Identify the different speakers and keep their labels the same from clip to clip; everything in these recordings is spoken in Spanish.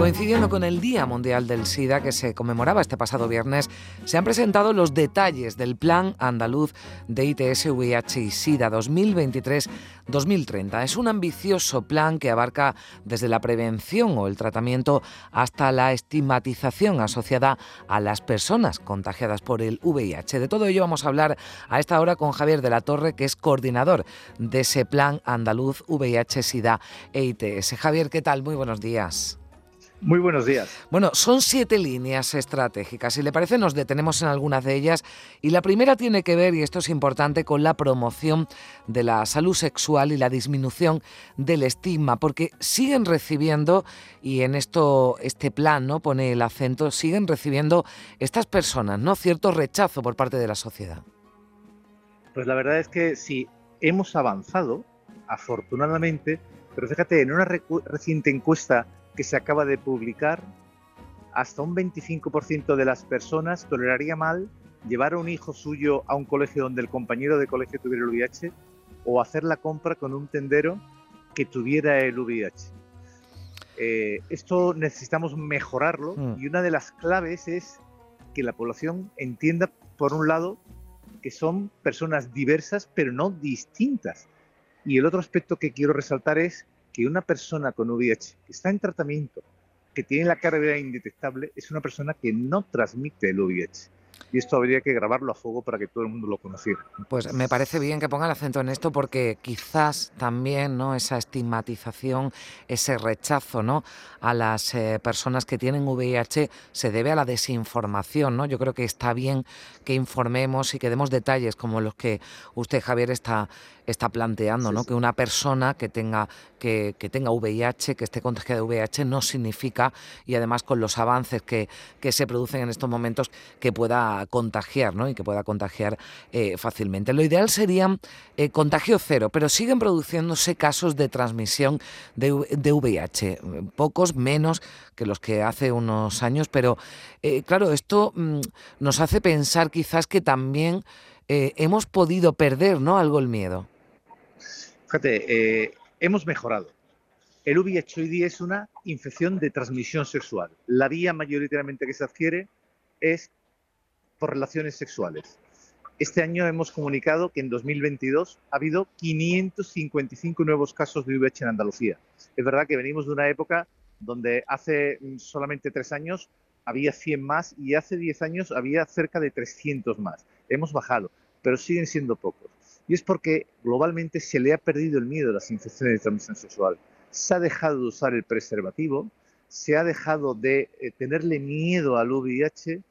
Speaker 1: Coincidiendo con el Día Mundial del SIDA que se conmemoraba este pasado viernes, se han presentado los detalles del Plan Andaluz de ITS, VIH y SIDA 2023-2030. Es un ambicioso plan que abarca desde la prevención o el tratamiento hasta la estigmatización asociada a las personas contagiadas por el VIH. De todo ello vamos a hablar a esta hora con Javier de la Torre, que es coordinador de ese Plan Andaluz VIH, SIDA e ITS. Javier, ¿qué tal? Muy buenos días.
Speaker 2: Muy buenos días.
Speaker 1: Bueno, son siete líneas estratégicas. Si le parece, nos detenemos en algunas de ellas. Y la primera tiene que ver, y esto es importante, con la promoción de la salud sexual y la disminución del estigma, porque siguen recibiendo, y en esto este plan no pone el acento, siguen recibiendo estas personas, ¿no? Cierto rechazo por parte de la sociedad.
Speaker 2: Pues la verdad es que sí, hemos avanzado, afortunadamente, pero fíjate, en una reciente encuesta que se acaba de publicar, hasta un 25% de las personas toleraría mal llevar a un hijo suyo a un colegio donde el compañero de colegio tuviera el VIH o hacer la compra con un tendero que tuviera el VIH. Eh, esto necesitamos mejorarlo mm. y una de las claves es que la población entienda, por un lado, que son personas diversas pero no distintas. Y el otro aspecto que quiero resaltar es que una persona con VIH que está en tratamiento, que tiene la carga indetectable, es una persona que no transmite el VIH y esto habría que grabarlo a fuego para que todo el mundo lo conociera.
Speaker 1: Pues me parece bien que ponga el acento en esto porque quizás también ¿no? esa estigmatización, ese rechazo ¿no? a las eh, personas que tienen VIH se debe a la desinformación. ¿no? Yo creo que está bien que informemos y que demos detalles como los que usted, Javier, está, está planteando, ¿no? que una persona que tenga, que, que, tenga VIH, que esté contagiada de VIH, no significa, y además con los avances que, que se producen en estos momentos, que pueda contagiar ¿no? y que pueda contagiar eh, fácilmente. Lo ideal sería eh, contagio cero, pero siguen produciéndose casos de transmisión de, VIH, pocos menos que los que hace unos años, pero eh, claro, esto mm, nos hace pensar quizás que también hemos podido perder ¿no? algo el miedo.
Speaker 2: Fíjate, hemos mejorado. El VIH hoy día es una infección de transmisión sexual. La vía mayoritariamente que se adquiere es por relaciones sexuales. Este año hemos comunicado que en 2022 ha habido 555 nuevos casos de VIH en Andalucía. Es verdad que venimos de una época donde hace solamente tres años había 100 más y hace 10 años había cerca de 300 más. Hemos bajado, pero siguen siendo pocos. Y es porque globalmente se le ha perdido el miedo a las infecciones de transmisión sexual. Se ha dejado de usar el preservativo, se ha dejado de eh, tenerle miedo al VIH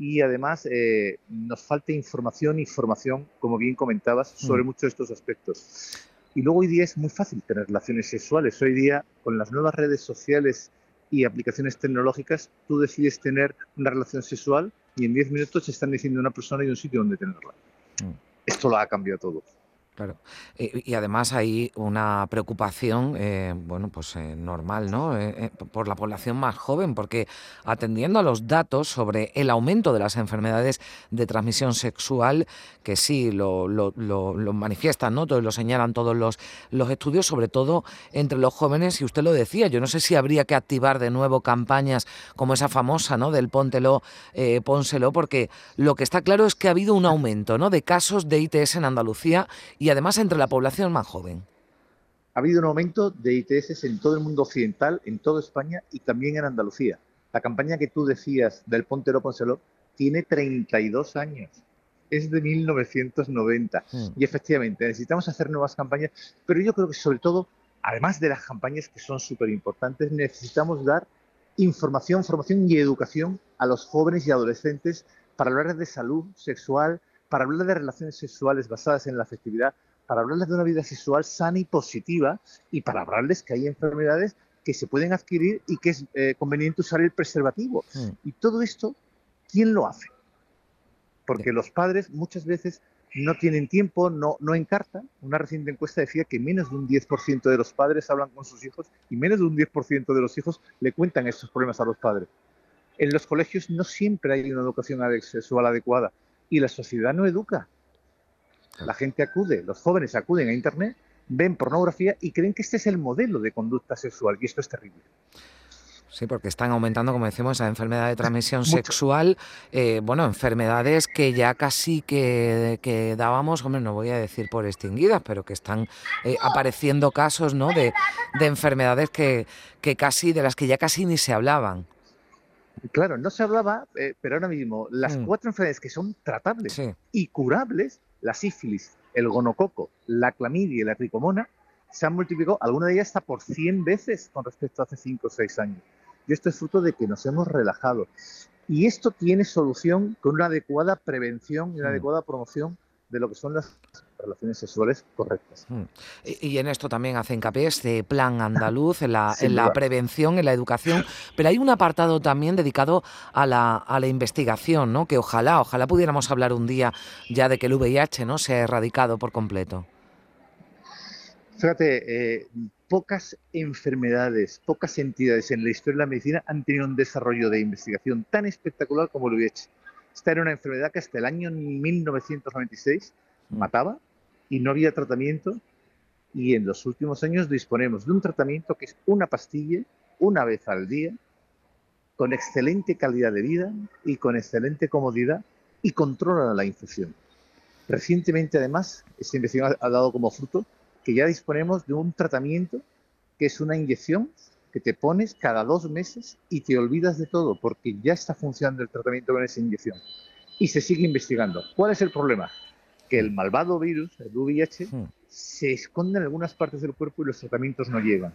Speaker 2: y además eh, nos falta información y formación, como bien comentabas, sobre mm. muchos de estos aspectos. Y luego hoy día es muy fácil tener relaciones sexuales. Hoy día, con las nuevas redes sociales y aplicaciones tecnológicas, tú decides tener una relación sexual y en 10 minutos te están diciendo una persona y un sitio donde tenerla. Mm. Esto lo ha cambiado todo.
Speaker 1: Claro. Y, además hay una preocupación, eh, bueno, pues eh, normal, ¿no? Eh, por la población más joven, porque atendiendo a los datos sobre el aumento de las enfermedades de transmisión sexual, que sí lo, lo, manifiestan, ¿no? Todos lo señalan todos los, los estudios, sobre todo entre los jóvenes, y usted lo decía, yo no sé si habría que activar de nuevo campañas como esa famosa, ¿no? Del póntelo, pónselo, porque lo que está claro es que ha habido un aumento, ¿no? De casos de ITS en Andalucía y además entre la población más joven.
Speaker 2: Ha habido un aumento de ITS en todo el mundo occidental, en toda España y también en Andalucía. La campaña que tú decías del Pontero Ponceló tiene 32 años. Es de 1990. Hmm. Y efectivamente, necesitamos hacer nuevas campañas, pero yo creo que sobre todo, además de las campañas que son súper importantes, necesitamos dar información, formación y educación a los jóvenes y adolescentes para hablar de salud sexual, para hablar de relaciones sexuales basadas en la afectividad, para hablarles de una vida sexual sana y positiva y para hablarles que hay enfermedades que se pueden adquirir y que es eh, conveniente usar el preservativo. Mm. Y todo esto, ¿quién lo hace? Porque los padres muchas veces no tienen tiempo, no, no encartan. Una reciente encuesta decía que menos de un 10% de los padres hablan con sus hijos y menos de un 10% de los hijos le cuentan estos problemas a los padres. En los colegios no siempre hay una educación sexual adecuada y la sociedad no educa. La gente acude, los jóvenes acuden a Internet, ven pornografía y creen que este es el modelo de conducta sexual y esto es terrible.
Speaker 1: Sí, porque están aumentando, como decimos, la enfermedad de transmisión sexual, eh, bueno, enfermedades que ya casi que, dábamos, hombre, no voy a decir por extinguidas, pero que están eh, apareciendo casos, ¿no? De, enfermedades que, que casi, de las que ya casi ni se hablaban.
Speaker 2: Claro, no se hablaba, eh, pero ahora mismo las mm. cuatro enfermedades que son tratables y curables, la sífilis, el gonococo, la clamidia y la tricomona, se han multiplicado, alguna de ellas hasta por 100 veces con respecto a hace 5 o 6 años. Y esto es fruto de que nos hemos relajado. Y esto tiene solución con una adecuada prevención y una mm. adecuada promoción de lo que son las relaciones sexuales correctas. Mm.
Speaker 1: Y, en esto también hace hincapié este plan andaluz, en la, en la prevención, en la educación, pero hay un apartado también dedicado a la, a la investigación, ¿no? que ojalá, ojalá pudiéramos hablar un día ya de que el VIH ¿no? se ha erradicado por completo.
Speaker 2: Fíjate, eh, pocas enfermedades, pocas entidades en la historia de la medicina han tenido un desarrollo de investigación tan espectacular como el VIH. Esta era una enfermedad que hasta el año 1996 mm. mataba y no había tratamiento. Y en los últimos años disponemos de un tratamiento que es una pastilla una vez al día, con excelente calidad de vida y con excelente comodidad y controla la infección. Recientemente, además, esta investigación ha dado como fruto que ya disponemos de un tratamiento que es una inyección que te pones cada dos meses y te olvidas de todo porque ya está funcionando el tratamiento con esa inyección. Y se sigue investigando. ¿Cuál es el problema? Que el malvado virus, el VIH, hmm. se esconde en algunas partes del cuerpo y los tratamientos no llegan.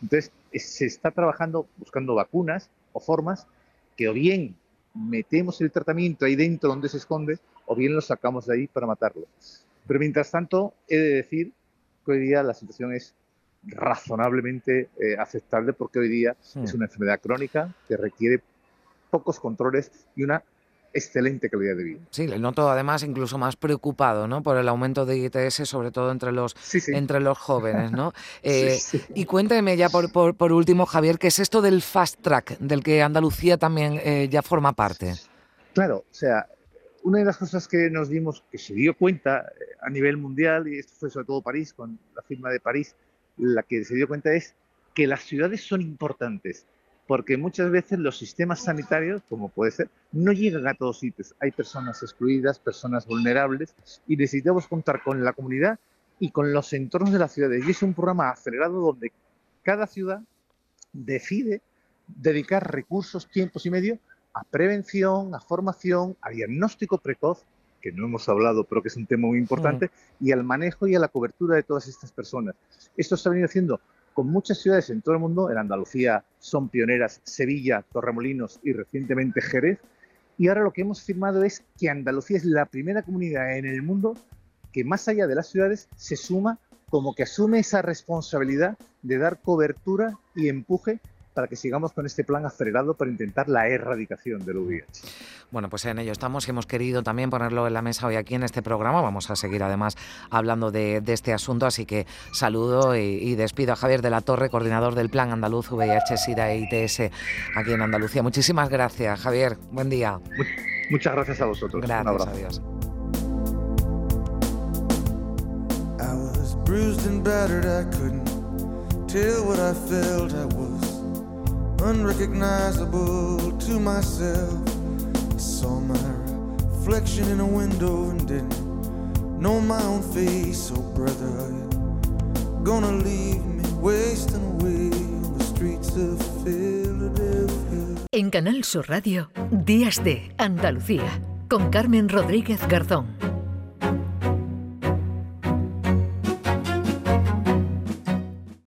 Speaker 2: Entonces, se está trabajando buscando vacunas o formas que o bien metemos el tratamiento ahí dentro donde se esconde o bien lo sacamos de ahí para matarlo. Pero mientras tanto, he de decir hoy día la situación es razonablemente eh, aceptable porque hoy día hmm. es una enfermedad crónica que requiere pocos controles y una excelente calidad de vida.
Speaker 1: Sí, le noto además incluso más preocupado ¿no? por el aumento de ITS, sobre todo entre los, Entre los jóvenes. ¿no? Eh, y cuénteme ya por, por, último, Javier, ¿qué es esto del fast track, del que Andalucía también eh, ya forma parte?
Speaker 2: Claro, o sea, una de las cosas que nos dimos, que se dio cuenta eh, a nivel mundial, y esto fue sobre todo París, con la firma de París, la que se dio cuenta es que las ciudades son importantes, porque muchas veces los sistemas sanitarios, como puede ser, no llegan a todos sitios. Hay personas excluidas, personas vulnerables, y necesitamos contar con la comunidad y con los entornos de las ciudades. Y es un programa acelerado donde cada ciudad decide dedicar recursos, tiempos y medios a prevención, a formación, a diagnóstico precoz, que no hemos hablado, pero que es un tema muy importante, y al manejo y a la cobertura de todas estas personas. Esto se ha venido haciendo con muchas ciudades en todo el mundo. En Andalucía son pioneras Sevilla, Torremolinos y recientemente Jerez. Y ahora lo que hemos firmado es que Andalucía es la primera comunidad en el mundo que más allá de las ciudades se suma como que asume esa responsabilidad de dar cobertura y empuje para que sigamos con este plan acelerado para intentar la erradicación del VIH.
Speaker 1: Bueno, pues en ello estamos y hemos querido también ponerlo en la mesa hoy aquí en este programa. Vamos a seguir además hablando de, este asunto, así que saludo y, despido a Javier de la Torre, coordinador del Plan Andaluz VIH, SIDA e ITS aquí en Andalucía. Muchísimas gracias, Javier. Buen día.
Speaker 2: Muchas gracias a vosotros.
Speaker 1: Gracias, adiós. Unrecognizable to myself. I saw my reflection in a window and didn't know my own face. So, brother, are you gonna leave me wasting away on the streets of Philadelphia? En Canal Sur Radio, Días de Andalucía, con Carmen Rodríguez Garzón.